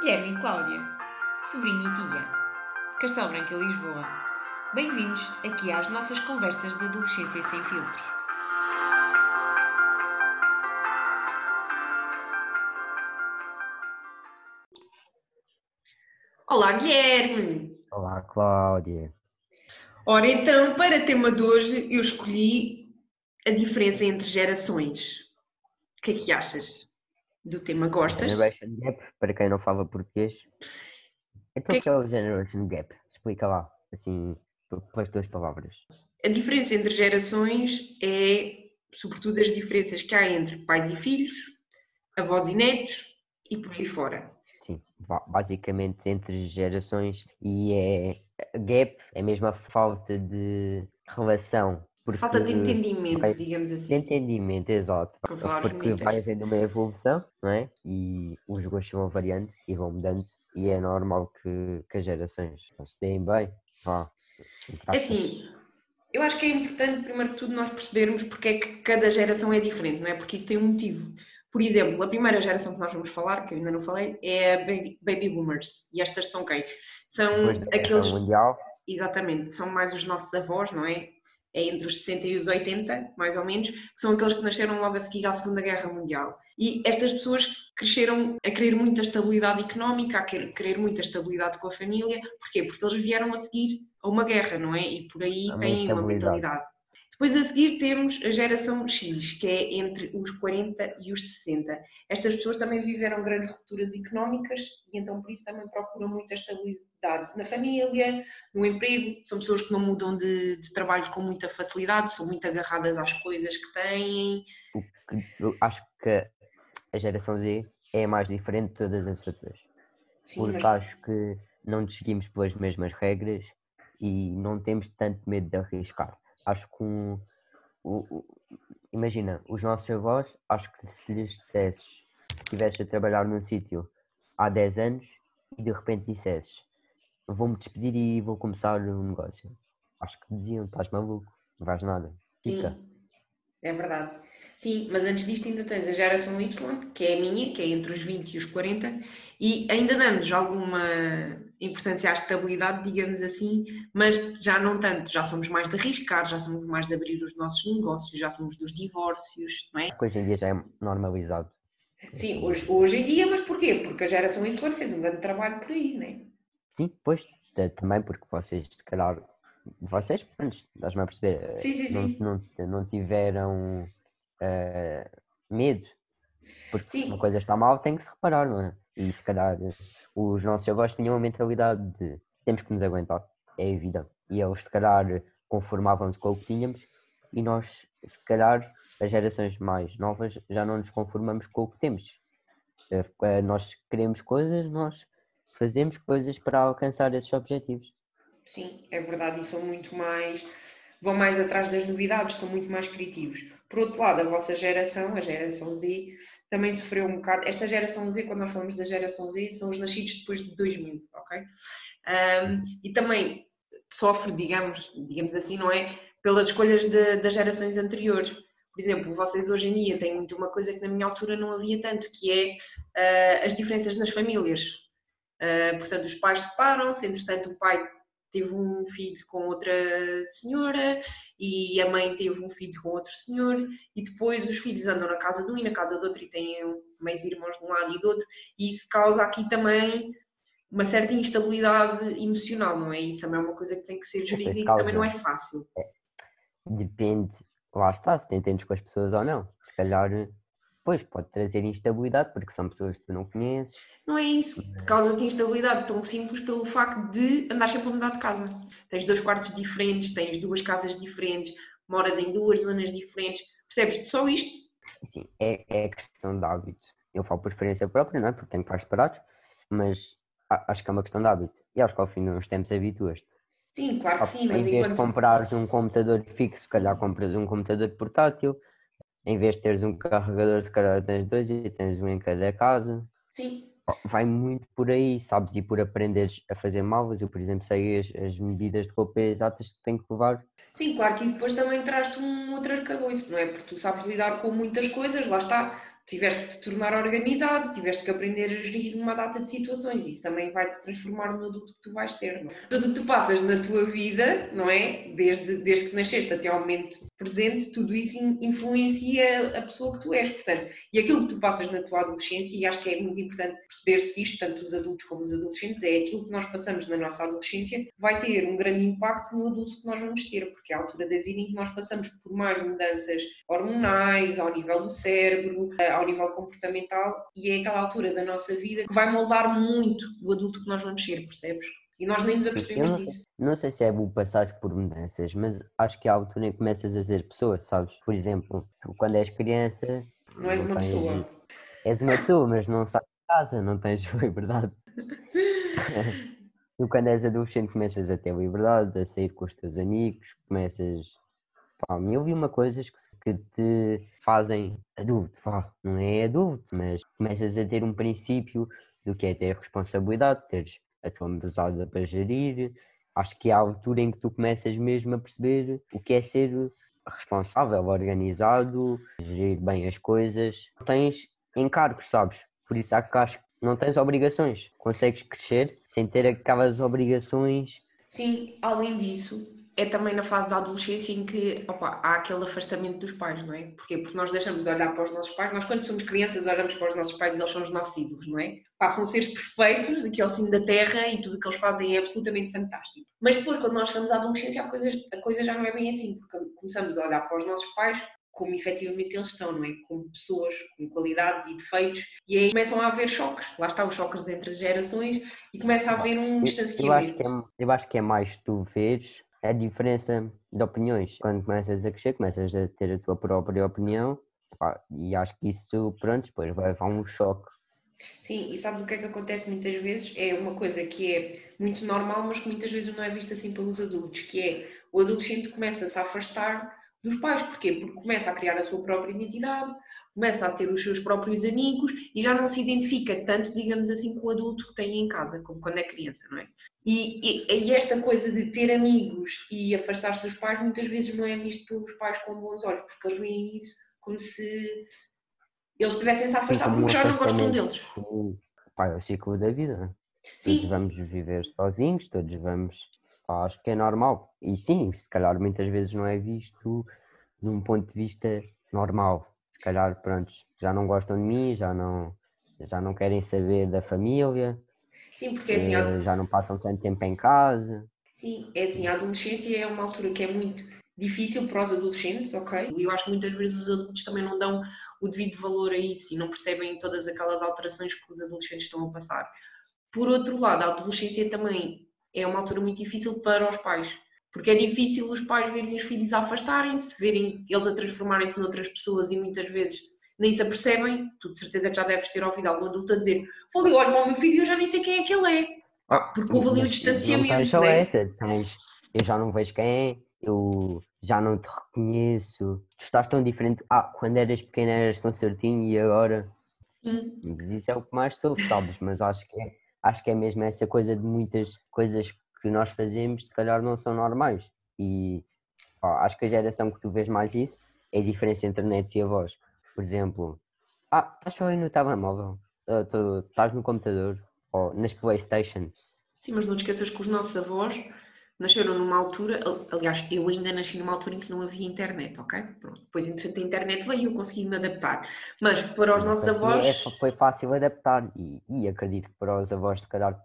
Guilherme e Cláudia, sobrinha e tia, Castelo Branco e Lisboa. Bem-vindos aqui às nossas conversas de adolescência sem filtros. Olá, Guilherme! Olá, Cláudia. Ora, então, para o tema de hoje, eu escolhi a diferença entre gerações. O que é que achas do tema? Gostas? Generation Gap, para quem não fala português. Então, Que- o que é o Generation Gap? Explica lá, assim, pelas tuas palavras. A diferença entre gerações é, sobretudo, as diferenças que há entre pais e filhos, avós e netos e por aí fora. Sim, ba- basicamente entre gerações e é gap é mesmo a falta de relação. Porque Falta de entendimento, vai- digamos de assim. entendimento, exato. Porque vai havendo uma evolução, não é? E os gostos vão variando e vão mudando. E é normal que, que as gerações se deem bem. Vá. É assim, eu acho que é importante, primeiro que tudo, nós percebermos porque é que cada geração é diferente, não é? Porque isso tem um motivo. Por exemplo, a primeira geração que nós vamos falar, que eu ainda não falei, é a Baby, baby Boomers. E estas são quem? São Depois aqueles. Mundial, Exatamente, são mais os nossos avós, não é? É entre os 60 e os 80, mais ou menos, que são aqueles que nasceram logo a seguir à Segunda Guerra Mundial. E estas pessoas cresceram a querer muita estabilidade económica, a querer, muita estabilidade com a família. Porquê? Porque eles vieram a seguir a uma guerra, não é? E por aí A têm uma mentalidade. Depois a seguir temos a geração X, que é entre os 40 e os 60. Estas pessoas também viveram grandes rupturas económicas e então por isso também procuram muita estabilidade na família, no emprego. São pessoas que não mudam de, de trabalho com muita facilidade, são muito agarradas às coisas que têm. que acho que a geração Z é a mais diferente de todas as outras. Sim, Porque mas- acho que não nos seguimos pelas mesmas regras e não temos tanto medo de arriscar. Acho que um, o- o- imagina, os nossos avós, acho que se lhes dissesses, se estivesses a trabalhar num sítio há 10 anos e de repente dissesses vou-me despedir e vou começar um negócio. Acho que diziam, estás maluco, não vais nada. Fica. Sim, é verdade. Sim, mas antes disto ainda tens a geração Y, que é a minha, que é entre os 20 e os 40, e ainda damos alguma importância à estabilidade, digamos assim, mas já não tanto, já somos mais de arriscar, já somos mais de abrir os nossos negócios, já somos dos divórcios, não é? Que hoje em dia já é normalizado. Sim, hoje, hoje em dia, mas porquê? Porque a geração Y fez um grande trabalho por aí, não é? Sim, pois, ta- também porque vocês, se calhar, vocês, pronto, estás-me a perceber, eh, Sim, sim, não, sim. não, não tiveram eh, medo, porque se Sim. uma coisa está mal tem que se reparar, não é? E se calhar eh, os nossos avós tinham a mentalidade de temos que nos aguentar, é a vida. E eles se calhar conformavam-se com o que tínhamos e nós, se calhar, as gerações mais novas já não nos conformamos com o que temos. Eh, eh, Nós queremos coisas, nós fazemos coisas para alcançar esses objetivos. Sim, é verdade, e são muito mais. vão mais atrás das novidades, são muito mais criativos. Por outro lado, a vossa geração, a geração Z, também sofreu um bocado. Esta geração Z, quando nós falamos da geração Z, são os nascidos depois de 2000, ok? Ahm, e também sofre, digamos, digamos assim, não é? Pelas escolhas de- das gerações anteriores. Por exemplo, vocês hoje em dia têm muito uma coisa que na minha altura não havia tanto, que é ah, as diferenças nas famílias. Ah, portanto, os pais separam-se, entretanto, o pai teve um filho com outra senhora e a mãe teve um filho com outro senhor e depois os filhos andam na casa de um e na casa do outro e têm meios irmãos de um lado e do outro e isso causa aqui também uma certa instabilidade emocional, não é? Isso também é uma coisa que tem que ser sei se gerida e que também não é fácil. Depende, lá está, se te entendes com as pessoas ou não. Se calhar, pois, pode trazer instabilidade, porque são pessoas que tu não conheces. Não é isso, causa-te instabilidade tão simples pelo facto de andar sempre a mudar de casa. Tens dois quartos diferentes, tens duas casas diferentes, moras em duas zonas diferentes, percebes? Só isto Assim, é, é questão de hábito. Eu falo por experiência própria, não é? Porque tenho pais separados, mas acho que é uma questão de hábito. E acho que ao fim de uns tempos habituas-te. Sim, claro que sim, em mas vez de enquanto. comprares um computador fixo, se calhar compras um computador portátil. Em vez de teres um carregador, se calhar tens dois e tens um em cada casa. Sim, Vai muito por aí, sabes? E por aprenderes a fazer malvas. Eu, por exemplo, sei as, as medidas de roupa exatas que tenho que levar Sim, claro que isso depois também traz-te um outro arcabouço, não é? Porque tu sabes lidar com muitas coisas, lá está, tiveste que te tornar organizado, tiveste que aprender a gerir uma data de situações, isso também vai te transformar no adulto que tu vais ser. Não é? Tudo que tu passas na tua vida, não é? Desde, desde que nasceste até ao momento presente, tudo isso influencia a pessoa que tu és. Portanto, e aquilo que tu passas na tua adolescência, e acho que é muito importante perceber-se isto, tanto os adultos como os adolescentes, é aquilo que nós passamos na nossa adolescência vai ter um grande impacto no adulto que nós vamos ser, porque é a altura da vida em que nós passamos por mais mudanças hormonais, ao nível do cérebro, ao nível comportamental, e é aquela altura da nossa vida que vai moldar muito o adulto que nós vamos ser, percebes? E nós nem nos apercebemos não disso. Não sei se é bom passar por mudanças, mas acho que é a altura em que começas a ser pessoa, sabes? Por exemplo, quando és criança. Não és uma tens, pessoa. És uma pessoa, mas não sai de casa, não tens liberdade. tu, quando és adolescente, começas a ter liberdade, a sair com os teus amigos, começas. Pá, mil e uma coisas que, te fazem adulto, pá, não é adulto, mas começas a ter um princípio do que é ter responsabilidade, teres a tua mesada para gerir. Acho que é a altura em que tu começas mesmo a perceber o que é ser responsável, organizado, gerir bem as coisas. Tens encargos, sabes? Por isso é que acho que não tens obrigações. Consegues crescer sem ter aquelas obrigações. Sim, além disso, é também na fase da adolescência em que opa, há aquele afastamento dos pais, não é? Porquê? Porque nós deixamos de olhar para os nossos pais, nós quando somos crianças olhamos para os nossos pais e eles são os nossos ídolos, não é? Passam a seres perfeitos aqui ao cimo da terra e tudo o que eles fazem é absolutamente fantástico. Mas depois, quando nós chegamos à adolescência, a coisa, a coisa já não é bem assim, porque começamos a olhar para os nossos pais como efetivamente eles são, não é? Como pessoas, com qualidades e defeitos, e aí começam a haver choques, lá está os choques entre as gerações, e começa a haver um distanciamento. Eu, acho, que é, eu acho que é mais tu veres a diferença de opiniões. Quando começas a crescer, começas a ter a tua própria opinião e acho que isso, pronto, depois vai levar um choque. Sim, e sabes o que é que acontece muitas vezes? É uma coisa que é muito normal, mas que muitas vezes não é vista assim pelos adultos, que é o adolescente começa-se a afastar dos pais. Porquê? Porque começa a criar a sua própria identidade, começa a ter os seus próprios amigos e já não se identifica tanto, digamos assim, com o adulto que tem em casa, como quando é criança, não é? E, e, e esta coisa de ter amigos e afastar-se dos pais muitas vezes não é visto pelos pais com bons olhos, porque eles veem isso como se eles estivessem-se a afastar porque já não gostam deles. Pai, é o ciclo da vida. Sim. Todos vamos viver sozinhos, todos vamos. Pá, acho que é normal. E sim, se calhar muitas vezes não é visto de um ponto de vista normal se calhar, pronto, já não gostam de mim, já não, já não querem saber da família. Sim, porque assim. A... Eh, já não passam tanto tempo em casa. Sim, é assim, a adolescência é uma altura que é muito difícil para os adolescentes, ok? E eu acho que muitas vezes os adultos também não dão o devido valor a isso e não percebem todas aquelas alterações que os adolescentes estão a passar. Por outro lado, a adolescência também é uma altura muito difícil para os pais, porque é difícil os pais verem os filhos afastarem-se, verem eles a transformarem-se noutras pessoas e muitas vezes nem se apercebem. Tu de certeza que já deves ter ouvido algum adulto a dizer: Vou ali, olha para o meu filho e eu já nem sei quem é que ele é. Ah, porque houve ali o distanciamento. Não né? essa, tens, eu já não vejo quem é, eu já não te reconheço. Tu estás tão diferente. Ah, quando eras pequena eras tão certinho e agora. Sim. Mas isso é o que mais sou, sabes? Mas acho que é, acho que é mesmo essa coisa de muitas coisas que nós fazemos se calhar não são normais. E pá, acho que a geração que tu vês mais isso é a diferença entre a net e a voz. Por exemplo, ah, estás só aí no telemóvel, uh, estás no computador ou nas Playstations. Sim, mas não te esqueças que os nossos avós nasceram numa altura, aliás, eu ainda nasci numa altura em que não havia internet, ok? Pronto. Depois, entretanto, a internet veio e eu consegui me adaptar. Mas para os nossos avós. É, foi fácil adaptar e, e acredito que para os avós, se calhar,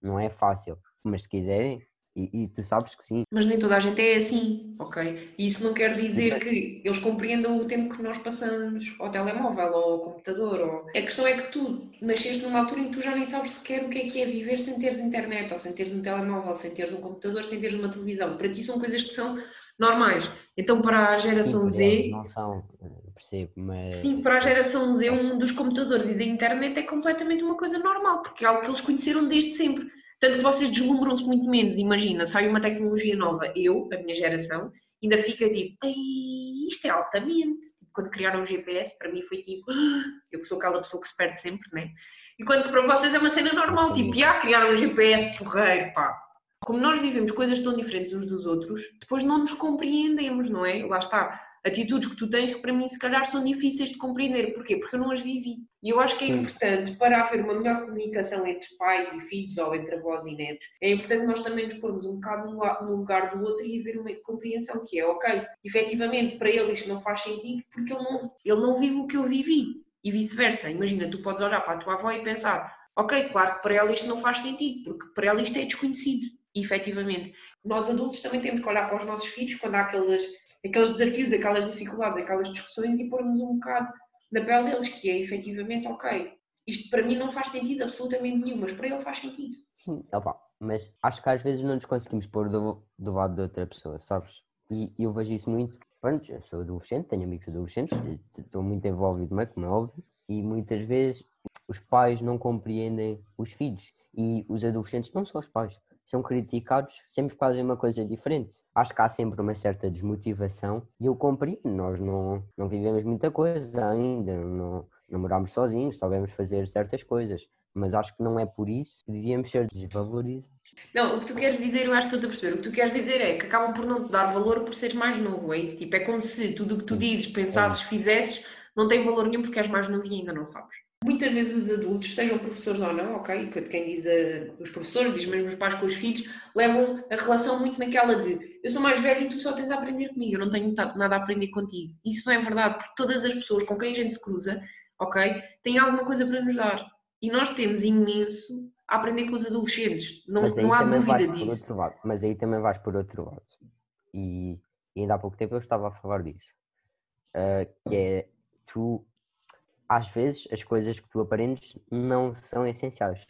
não é fácil mas se quiserem, e, e, tu sabes que sim. Mas nem toda a gente é assim, ok? E isso não quer dizer que eles compreendam o tempo que nós passamos ao telemóvel ou ao computador. Ou... A questão é que tu nasceste numa altura em que tu já nem sabes sequer o que é que é viver sem teres internet, ou sem teres um telemóvel, sem teres um computador, sem teres uma televisão. Para ti são coisas que são normais. Então, para a geração sim, Z. Não são, percebo, mas. Sim, para a geração Z, um dos computadores e da internet é completamente uma coisa normal, porque é algo que eles conheceram desde sempre. Tanto que vocês deslumbram-se muito menos. Imagina, sai uma tecnologia nova, eu, a minha geração, ainda fica tipo, isto é altamente. Tipo, quando criaram o GPS, para mim foi tipo, eu que sou aquela pessoa que se perde sempre, né? Enquanto que para vocês é uma cena normal, tipo, já criaram o GPS porreiro, pá. Como nós vivemos coisas tão diferentes uns dos outros, depois não nos compreendemos, não é? Lá está atitudes que tu tens que para mim se calhar são difíceis de compreender. Porquê? Porque eu não as vivi. E eu acho que é Sim. importante para haver uma melhor comunicação entre pais e filhos ou entre avós e netos, é importante nós também nos pormos um bocado no lugar do outro e haver uma compreensão que é, ok, efetivamente para ele isto não faz sentido porque ele não, ele não vive o que eu vivi. E vice-versa. Imagina, tu podes olhar para a tua avó e pensar, ok, claro que para ela isto não faz sentido, porque para ela isto é desconhecido. Efetivamente, nós adultos também temos que olhar para os nossos filhos quando há aqueles, aqueles desafios, aquelas dificuldades, aquelas discussões e pormos um bocado na pele deles, que é efetivamente, ok, isto para mim não faz sentido absolutamente nenhum, mas para ele faz sentido. Sim, opa, mas acho que às vezes não nos conseguimos pôr do, do lado de outra pessoa, sabes? E eu vejo isso muito. Pronto, eu sou adolescente, tenho amigos adolescentes, estou muito envolvido, como é óbvio, e muitas vezes os pais não compreendem os filhos e os adolescentes, não só os pais, são criticados sempre fazem uma coisa diferente. Acho que há sempre uma certa desmotivação e eu compreendo, nós não, não vivemos muita coisa ainda, não, não moramos sozinhos, sabemos fazer certas coisas, mas acho que não é por isso que devíamos ser desvalorizados. Não, o que tu queres dizer, eu acho que estou a perceber, o que tu queres dizer é que acabam por não te dar valor por seres mais novo, é isso? Tipo, é como se tudo o que tu dizes, pensasses, é fizesses, não tem valor nenhum porque és mais novo e ainda não sabes. Muitas vezes os adultos, sejam professores ou não, ok, quem diz a, os professores, diz mesmo os pais com os filhos, levam a relação muito naquela de eu sou mais velho e tu só tens a aprender comigo, eu não tenho nada a aprender contigo. Isso não é verdade, porque todas as pessoas com quem a gente se cruza, ok, têm alguma coisa para nos dar. E nós temos imenso a aprender com os adolescentes, não, não há dúvida disso. mas aí também vais por outro lado. E, e ainda há pouco tempo eu estava a falar disso. Uh, que é, tu às vezes as coisas que tu aprendes não são essenciais.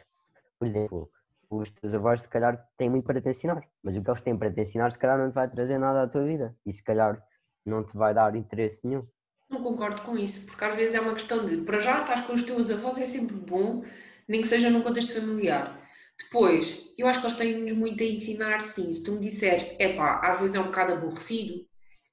Por exemplo, os teus avós se calhar têm muito para te ensinar, mas o que eles têm para te ensinar se calhar não te vai trazer nada à tua vida e se calhar não te vai dar interesse nenhum. Não concordo com isso, porque às vezes é uma questão de para já estás com os teus avós é sempre bom, nem que seja num contexto familiar. Depois, eu acho que eles têm-nos muito a ensinar sim. Se tu me disseres, é pá, às vezes é um bocado aborrecido,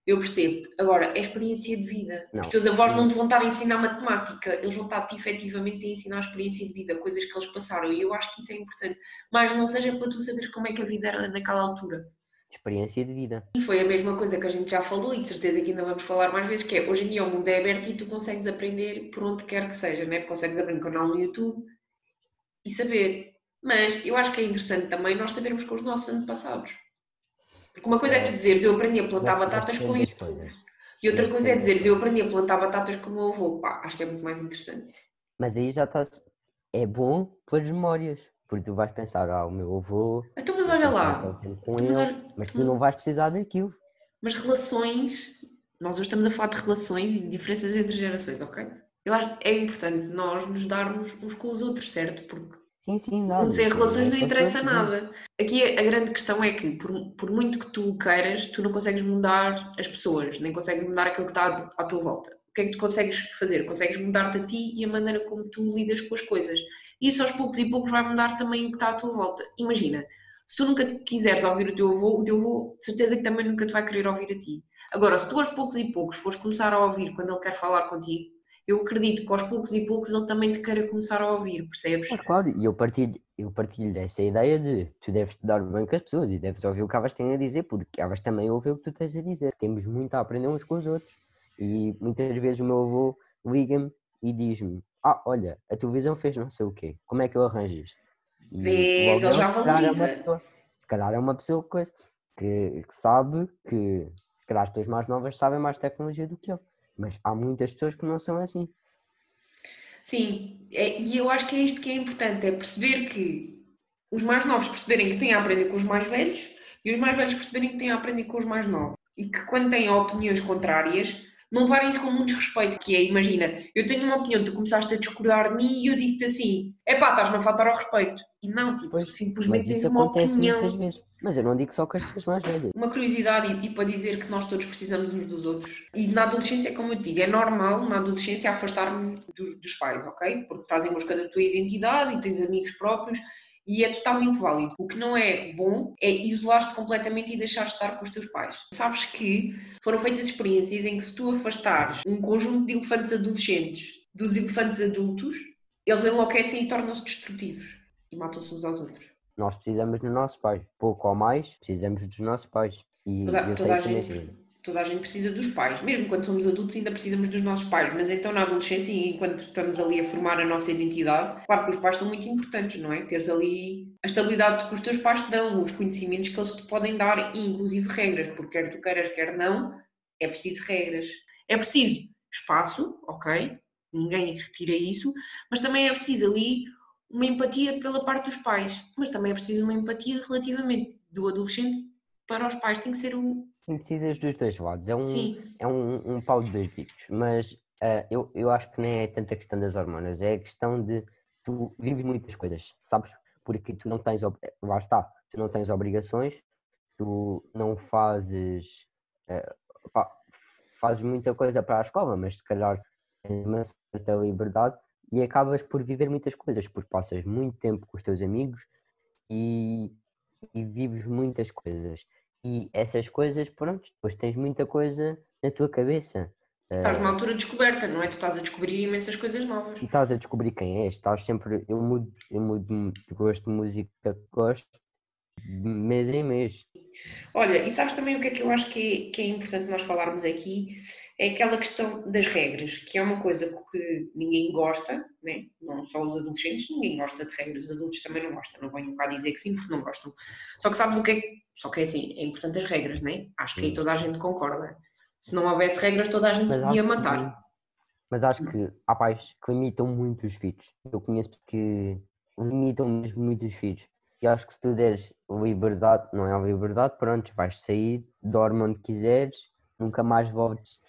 eu percebo. Agora, é experiência de vida. Não. Os teus avós não te vão estar a ensinar matemática, eles vão estar-te efetivamente a ensinar a experiência de vida, coisas que eles passaram. E eu acho que isso é importante. Mas não seja para tu saberes como é que a vida era naquela altura. Experiência de vida. E foi a mesma coisa que a gente já falou e de certeza que ainda vamos falar mais vezes, que é hoje em dia o mundo é aberto e tu consegues aprender por onde quer que seja, né? consegues abrir um canal no YouTube e saber. Mas eu acho que é interessante também nós sabermos com os nossos antepassados porque uma coisa é tu dizeres eu aprendi a plantar batatas com isso. E outra coisa é dizeres eu aprendi a plantar batatas com o meu avô. Pá, acho que é muito mais interessante. Mas aí já estás. É bom pelas memórias. Porque tu vais pensar, ah, o meu avô. Então, mas olha lá. Então, mas, ele, mas tu não vais precisar daquilo. Mas relações. Nós hoje estamos a falar de relações e diferenças entre gerações, ok? Eu acho que é importante nós nos darmos uns com os outros, certo? Porque Sim, sim, não. Sem relações não interessa nada. Aqui a grande questão é que, por, por muito que tu queiras, tu não consegues mudar as pessoas, nem consegues mudar aquilo que está à tua volta. O que é que tu consegues fazer? Consegues mudar-te a ti e a maneira como tu lidas com as coisas. E isso aos poucos e poucos vai mudar também o que está à tua volta. Imagina, se tu nunca quiseres ouvir o teu avô, o teu avô de certeza que também nunca te vai querer ouvir a ti. Agora, se tu aos poucos e poucos fores começar a ouvir quando ele quer falar contigo, eu acredito que aos poucos e poucos ele também te queira começar a ouvir, percebes? Claro, claro, e eu partilho, eu partilho dessa ideia de tu deves te dar bem com as pessoas e deves ouvir o que elas têm a dizer, porque elas também ouvem o que tu tens a dizer. Temos muito a aprender uns com os outros. E muitas vezes o meu avô liga-me e diz-me: Ah, olha, a televisão fez não sei o quê, como é que eu arranjo isto? Vês, ele já valoriza. É pessoa, se calhar é uma pessoa que, que, que sabe que, se calhar as pessoas mais novas sabem mais tecnologia do que eu. Mas há muitas pessoas que não são assim. Sim, é, e eu acho que é isto que é importante, é perceber que os mais novos perceberem que têm a aprender com os mais velhos e os mais velhos perceberem que têm a aprender com os mais novos. E que quando têm opiniões contrárias, não levarem isso com muito respeito, que é, imagina, eu tenho uma opinião, tu começaste a discordar de mim e eu digo-te assim, é pá, estás-me a faltar ao respeito. E não, tipo, pois, simplesmente uma opinião. Muitas vezes. Mas eu não digo só com as pessoas mais velhas. Uma curiosidade e, e, para dizer que nós todos precisamos uns dos outros. E na adolescência, como eu digo, é normal na adolescência afastar-me dos, dos pais, ok? Porque estás em busca da tua identidade e tens amigos próprios e é totalmente válido. O que não é bom é isolar-te completamente e deixar de estar com os teus pais. Sabes que foram feitas experiências em que se tu afastares um conjunto de elefantes adolescentes dos elefantes adultos, eles enlouquecem e tornam-se destrutivos e matam-se uns aos outros. nós precisamos dos nossos pais. Pouco ou mais, precisamos dos nossos pais. E Toda- eu sei a que gente-. Toda a gente precisa dos pais, mesmo quando somos adultos ainda precisamos dos nossos pais, mas então na adolescência enquanto estamos ali a formar a nossa identidade, claro que os pais são muito importantes, não é? Teres ali a estabilidade que os teus pais te dão, os conhecimentos que eles te podem dar e inclusive regras, porque quer tu queiras, quer não, é preciso regras. É preciso espaço, ok? Ninguém retira isso, mas também é preciso ali uma empatia pela parte dos pais, mas também é preciso uma empatia relativamente do adolescente para os pais, tem que ser um... Sim, precisas dos dois lados. É um, Sim, é um, um pau de dois bicos, mas ah, eu, eu acho que nem é tanta questão das hormonas, é a questão de tu vives muitas coisas, sabes? Porque tu não tens, ob- lá está, tu não tens obrigações, tu não fazes, ah, pá, fazes muita coisa para a escola, mas se calhar tens uma certa liberdade e acabas por viver muitas coisas, porque passas muito tempo com os teus amigos e, e vives muitas coisas. E essas coisas, pronto, depois tens muita coisa na tua cabeça. estás Ah, numa altura de descoberta, não é? Tu estás a descobrir imensas coisas novas. e estás a descobrir quem és, estás sempre. Eu mudo, eu mudo de gosto de música que gosto de mês em mês. Olha, e sabes também o que é que eu acho que é, que é importante nós falarmos aqui? É aquela questão das regras, que é uma coisa que ninguém gosta, né? não só os adolescentes, ninguém gosta de regras, os adultos também não gostam, não venham cá dizer que sim, porque não gostam. Só que sabes o que é que. Só que é assim, é importante as regras, né? Acho que aí Sim. toda a gente concorda. Se não houvesse regras, toda a gente Mas podia acho que- matar. Mas acho que há pais que limitam muito os filhos. Eu conheço que limitam mesmo muito os filhos. E acho que se tu deres liberdade, não é liberdade, pronto, vais sair, dorme onde quiseres, nunca mais voltes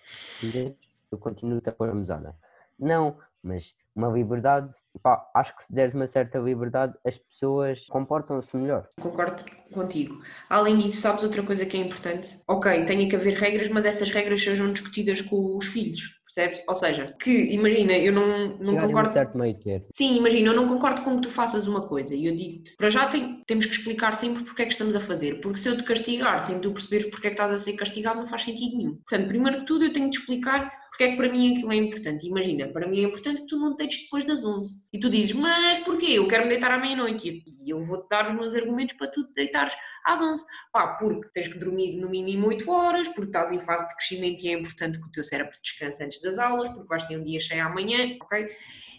eu continuo-te a pôr a mesada. Não, mas uma liberdade, pá, acho que se deres uma certa liberdade, as pessoas comportam-se melhor. Concordo contigo. Além disso, sabes outra coisa que é importante? Ok, tem que haver regras, mas essas regras sejam discutidas com os filhos, percebes? Ou seja, que imagina, eu não, não Chegar a um concordo. certo meio termo. Sim, imagina, eu não concordo com que tu faças uma coisa e eu digo-te, para já tem- temos que explicar sempre porque é que estamos a fazer, porque se eu te castigar sem tu perceberes porque é que estás a ser castigado não faz sentido nenhum. Portanto, primeiro que tudo eu tenho de explicar porque é que para mim aquilo é importante. Imagina, para mim é importante que tu não te deites depois das 11. E tu dizes, mas porquê? Eu quero me deitar à meia-noite. E eu vou-te dar os meus argumentos para tu te deitares às 11. Pá, porque tens que dormir no mínimo 8 horas, porque estás em fase de crescimento e é importante que o teu cérebro descanse antes das aulas, porque vais ter um dia cheio amanhã, ok?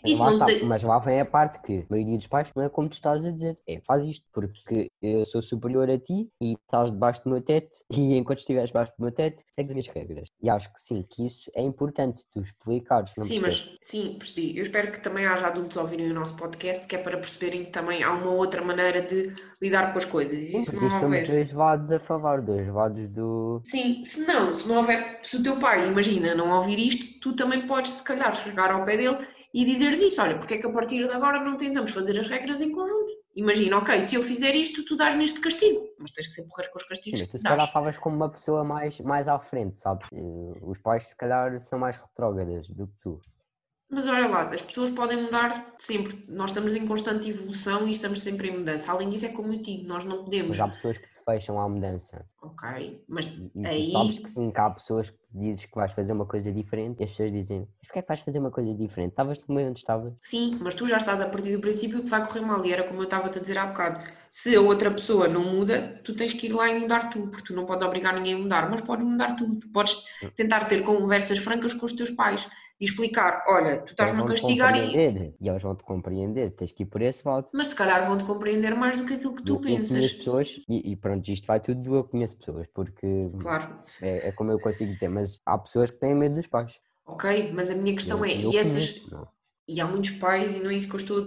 Mas Isto lá, está, te- mas lá vem a parte que a maioria dos pais não é como tu estás a dizer, é faz isto, porque eu sou superior a ti e estás debaixo do meu teto e enquanto estiveres debaixo do meu teto, segues as minhas regras. E acho que sim, que isso é importante, tu explicares. Não Sim, percebes? mas sim, percebi. Eu espero que também haja adultos a ouvirem o nosso podcast, que é para perceberem que também há uma outra maneira de lidar com as coisas. E Sim, se porque não somos houver. dois lados a falar, dois lados do. Sim, se não, se não houver, se o teu pai, imagina, não ouvir isto, tu também podes, se calhar, chegar ao pé dele e dizer disso: olha, porque é que a partir de agora não tentamos fazer as regras em conjunto? Imagina, ok, se eu fizer isto, tu dás-me este castigo, mas tens que ser porrer com os Sim, castigos que tu se dás. calhar falas como uma pessoa mais, mais à frente, sabes? Os pais se calhar são mais retrógradas do que tu. Mas olha lá, as pessoas podem mudar sempre. Nós estamos em constante evolução e estamos sempre em mudança. Além disso, é como eu digo, nós não podemos. Mas há pessoas que se fecham à mudança. Ok, mas E Aí- sabes que sim, que há pessoas que dizes que vais fazer uma coisa diferente e as pessoas dizem, mas porquê é que vais fazer uma coisa diferente? Estavas no meio onde estavas? sim, mas tu já estás a partir do princípio que vai correr mal. E era como eu estava-te a dizer há bocado. Se a outra pessoa não muda, tu tens que ir lá e mudar tu, porque tu não podes obrigar ninguém a mudar, mas podes mudar tu. Tu podes tentar ter conversas francas com os teus pais e explicar: olha, tu estás-me a castigar e. compreender e eles vão-te compreender, tens que ir por esse lado. Mas se calhar vão-te compreender mais do que aquilo que tu Eu- pensas. conheço pessoas, e, e pronto, isto vai tudo do eu conheço pessoas, porque Claro, é, é como eu consigo dizer, mas há pessoas que têm medo dos pais. ok, mas a minha questão Eu- é: eu e essas. conheço, não. E há muitos pais, e não é isso que eu estou,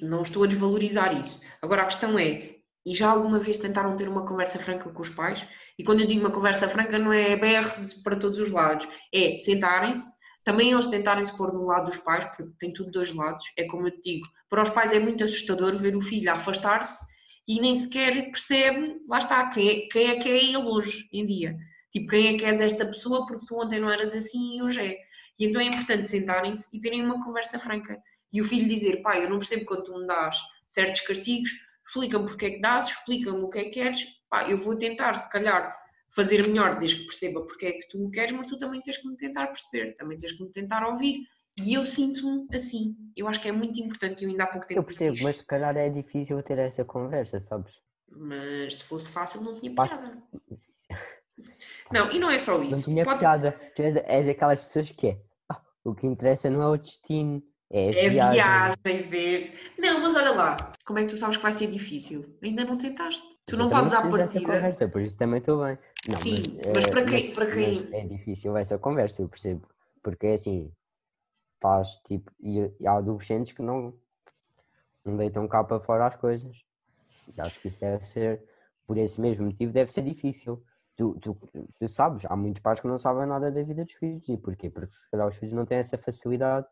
não estou a desvalorizar isso. Agora a questão é, e já alguma vez tentaram ter uma conversa franca com os pais? E quando eu digo uma conversa franca, não é berros para todos os lados, é sentarem-se, também eles tentarem se pôr no lado dos pais, porque tem tudo dois lados. É como eu te digo, para os pais é muito assustador ver o filho afastar-se e nem sequer percebe, lá está, quem é, quem é que é ele hoje em dia. Tipo, quem é que és esta pessoa porque tu ontem não eras assim e hoje é. E então é importante sentarem-se e terem uma conversa franca. E o filho dizer, pai, eu não percebo quando tu me dás certos castigos, explica-me porque é que dás, explica-me o que é que queres, pá, eu vou tentar, se calhar, fazer melhor desde que perceba porque é que tu o queres, mas tu também tens que me tentar perceber, também tens que me tentar ouvir E eu sinto-me assim. Eu acho que é muito importante. Eu ainda há pouco tempo Eu percebo, disse mas se calhar é difícil ter essa conversa, sabes? Mas se fosse fácil, não tinha piada. Não, e não é só Não isso. tinha Pode- piada. Tu és, és aquelas pessoas que é. "Ah, o que interessa não é o destino, é a É viagem. viagem, ver. Não, mas olha lá. Como é que tu sabes que vai ser difícil? Ainda não tentaste. Tu Mas não podes à partida. conversa, por isso também estou bem. Não, Sim, mas, mas eh, para quem- mas- para quem- é difícil essa conversa, eu percebo. Porque é assim, estás tipo. E, e há adolescentes que não, não deitam cá para fora as coisas. E acho que isso deve ser, por esse mesmo motivo, deve ser difícil. Tu, tu, tu sabes, há muitos pais que não sabem nada da vida dos filhos. E porquê? Porque se calhar os filhos não têm essa facilidade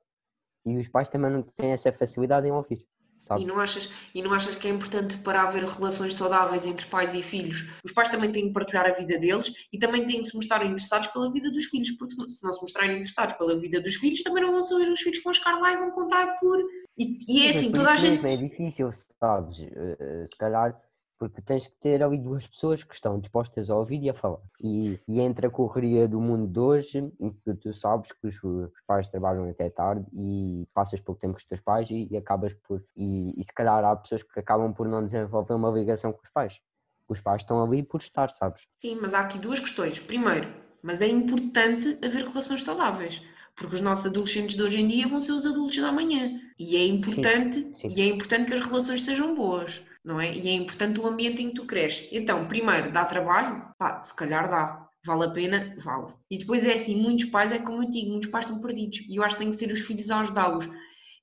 e os pais também não têm essa facilidade em ouvir. Sabes? E não, achas, e não achas que é importante para haver relações saudáveis entre pais e filhos? Os pais também têm que partilhar a vida deles e também têm que se mostrar interessados pela vida dos filhos, porque se não- se mostrarem interessados pela vida dos filhos, também não vão ser os filhos que vão chegar lá e vão contar por. E, e é assim, toda a gente. É difícil, sabes? Eh, eh, Se calhar, porque tens que ter ali duas pessoas que estão dispostas a ouvir e a falar. E, e entre a correria do mundo de hoje, em que tu sabes que os, os pais trabalham até tarde e passas pouco tempo com os teus pais e, e acabas por. E, e se calhar há pessoas que acabam por não desenvolver uma ligação com os pais. Os pais estão ali por estar, sabes? Sim, mas há aqui duas questões. Primeiro, mas é importante haver relações saudáveis. Porque os nossos adolescentes de hoje em dia vão ser os adultos da manhã. E é importante, sim. e é importante que as relações sejam boas, não é? E é importante o ambiente em que tu cresces. Então, primeiro, dá trabalho? Pá, se calhar dá. Vale a pena? Vale. E depois é assim, muitos pais, é como eu digo, muitos pais estão perdidos. E eu acho que tem que ser os filhos a ajudá-los.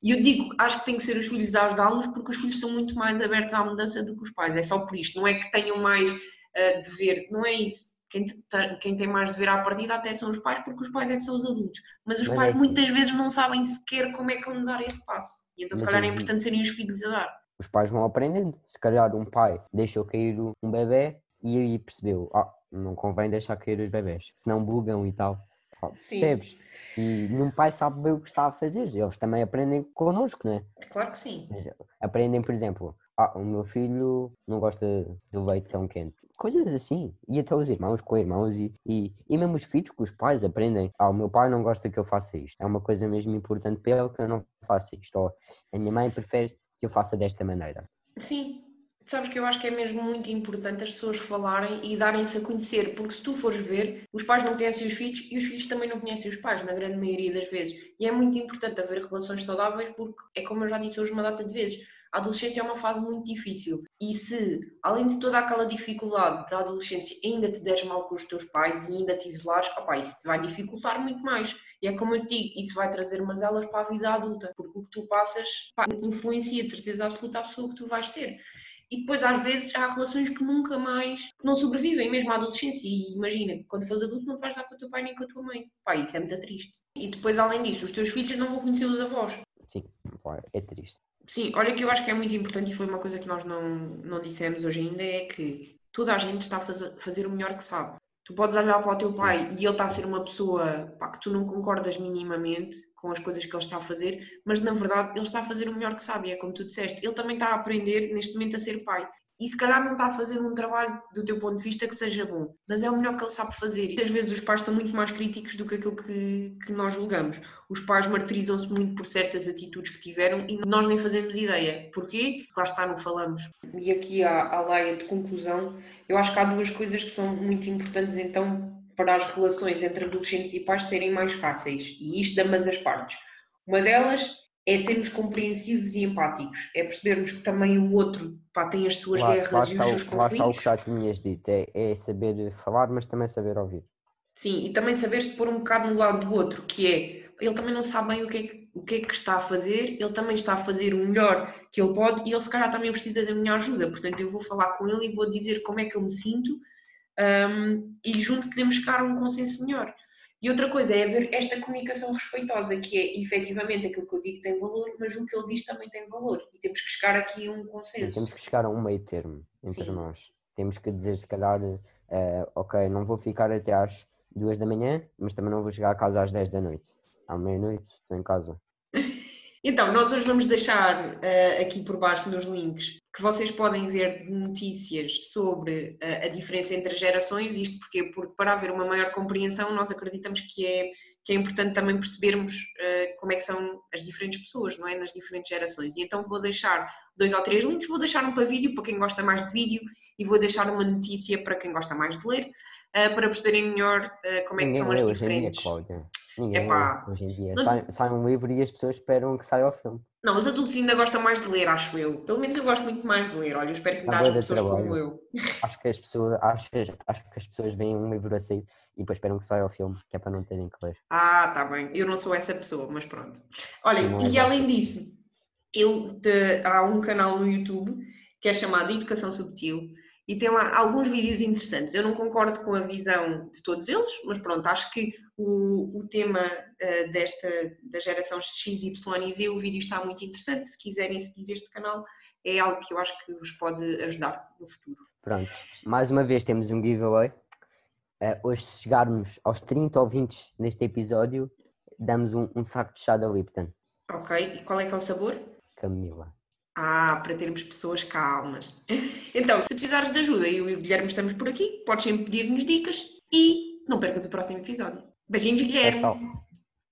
E eu digo, acho que tem que ser os filhos a ajudá-los porque os filhos são muito mais abertos à mudança do que os pais. É só por isto. Não é que tenham mais uh, dever, não é isso. Quem, te- quem tem mais dever à partida até são os pais, porque os pais é que são os adultos. Mas os Mas é pais assim. muitas vezes não sabem sequer como é que vão dar esse passo. E então, se calhar, é importante serem os filhos a dar. Os pais vão aprendendo. Se calhar um pai deixou cair um bebê e aí percebeu, ah, não convém deixar cair os bebés, senão bugam e tal. Percebes? E nenhum pai sabe bem o que está a fazer. Eles também aprendem connosco, não é? Claro que sim. Aprendem, por exemplo, ah, o meu filho não gosta do leite tão quente. Coisas assim. E até os irmãos com irmãos e, e, e mesmo os filhos com os pais aprendem. Ah, o meu pai não gosta que eu faça isto. É uma coisa mesmo importante para ele que eu não faça isto. Ou a minha mãe prefere que eu faça desta maneira. Sim. Sabes que eu acho que é mesmo muito importante as pessoas falarem e darem-se a conhecer, porque se tu fores ver, os pais não conhecem os filhos e os filhos também não conhecem os pais, na grande maioria das vezes. E é muito importante haver relações saudáveis, porque é como eu já disse hoje uma data de vezes, a adolescência é uma fase muito difícil. E se, além de toda aquela dificuldade da adolescência, ainda te deres mal com os teus pais e ainda te isolares, opá, isso vai dificultar muito mais. E é como eu te digo, isso vai trazer mazelas para a vida adulta, porque o que tu passas pá, influencia de certeza absoluta a pessoa que tu vais ser. E depois, às vezes, há relações que nunca mais, que não sobrevivem, mesmo à adolescência. E imagina, quando fores adulto, não vais dar com o teu pai nem com a tua mãe. Pá, isso é muito triste. E depois, além disso, os teus filhos não vão conhecer os avós. Sim, é triste. Sim, olha que eu acho que é muito importante e foi uma coisa que nós não, não dissemos hoje ainda, é que toda a gente está a fazer, fazer o melhor que sabe. Tu podes olhar para o teu pai e ele está a ser uma pessoa pá, que tu não concordas minimamente com as coisas que ele está a fazer, mas na verdade ele está a fazer o melhor que sabe, é como tu disseste, ele também está a aprender neste momento a ser pai. E se calhar não está a fazer um trabalho do teu ponto de vista que seja bom, mas é o melhor que ele sabe fazer. E às vezes os pais estão muito mais críticos do que aquilo que, que nós julgamos. Os pais martirizam-se muito por certas atitudes que tiveram e nós nem fazemos ideia. Porquê? Lá está, não falamos. E aqui à, à laia de conclusão, eu acho que há duas coisas que são muito importantes então para as relações entre adolescentes e pais serem mais fáceis. E isto de ambas as partes. Uma delas é sermos compreensivos e empáticos. É percebermos que também o outro pá, tem as suas Lá, guerras lá e os seus o, lá está o conflitos. que já tinhas dito, é, é saber falar, mas também saber ouvir. Sim, e também saberes pôr um bocado no lado do outro, que é ele também não sabe bem o que é que, o que, é que está a fazer, ele também está a fazer o melhor que ele pode e ele se calhar também precisa da minha ajuda. Portanto, eu vou falar com ele e vou dizer como é que eu me sinto um, e juntos podemos chegar a um consenso melhor. E outra coisa é haver esta comunicação respeitosa, que é efetivamente aquilo que eu digo tem valor, mas o que ele diz também tem valor. E temos que chegar aqui a um Sim, consenso. temos que chegar a um meio termo entre Sim. nós. Temos que dizer, se calhar, eh, ok, não vou ficar até às duas da manhã, mas também não vou chegar a casa às 10 da noite. À meia-noite, estou em casa. Então, nós hoje vamos deixar eh, aqui por baixo nos links que vocês podem ver notícias sobre a, a diferença entre as gerações, isto porque, porque para haver uma maior compreensão nós acreditamos que é, que é importante também percebermos uh, como é que são as diferentes pessoas, não é? Nas diferentes gerações. E então vou deixar dois ou três links, vou deixar um para vídeo para quem gosta mais de vídeo e vou deixar uma notícia para quem gosta mais de ler, uh, para perceberem melhor uh, como é que são as diferentes. Ninguém Epá, hoje em dia. Sai, sai, um livro e as pessoas esperam que saia o filme. Não, os adultos ainda gostam mais de ler, acho eu. Pelo menos eu gosto muito mais de ler. Olha, eu espero que me haja pessoas trabalho. como eu. Acho que, as pessoas, acho, acho que as pessoas veem um livro assim e depois esperam que saia o filme, que é para não terem que ler. Ah, tá bem. Eu não sou essa pessoa, mas pronto. Olha, e além disso, eu te, há um canal no YouTube que é chamado Educação Subtil e tem lá alguns vídeos interessantes. Eu não concordo com a visão de todos eles, mas pronto, acho que o, o tema uh, desta da geração X, Y e Z, o vídeo está muito interessante. Se quiserem seguir este canal, é algo que eu acho que vos pode ajudar no futuro. Pronto, mais uma vez temos um giveaway. Uh, hoje, se chegarmos aos 30 ouvintes neste episódio, damos um, um saco de chá da Lipton. Ok, e qual é que é o sabor? Camila. Ah, para termos pessoas calmas. Então, se precisares de ajuda, eu e o Guilherme estamos por aqui, podes sempre pedir-nos dicas e não percas o próximo episódio. Beijinho, Guilherme. É, tchau.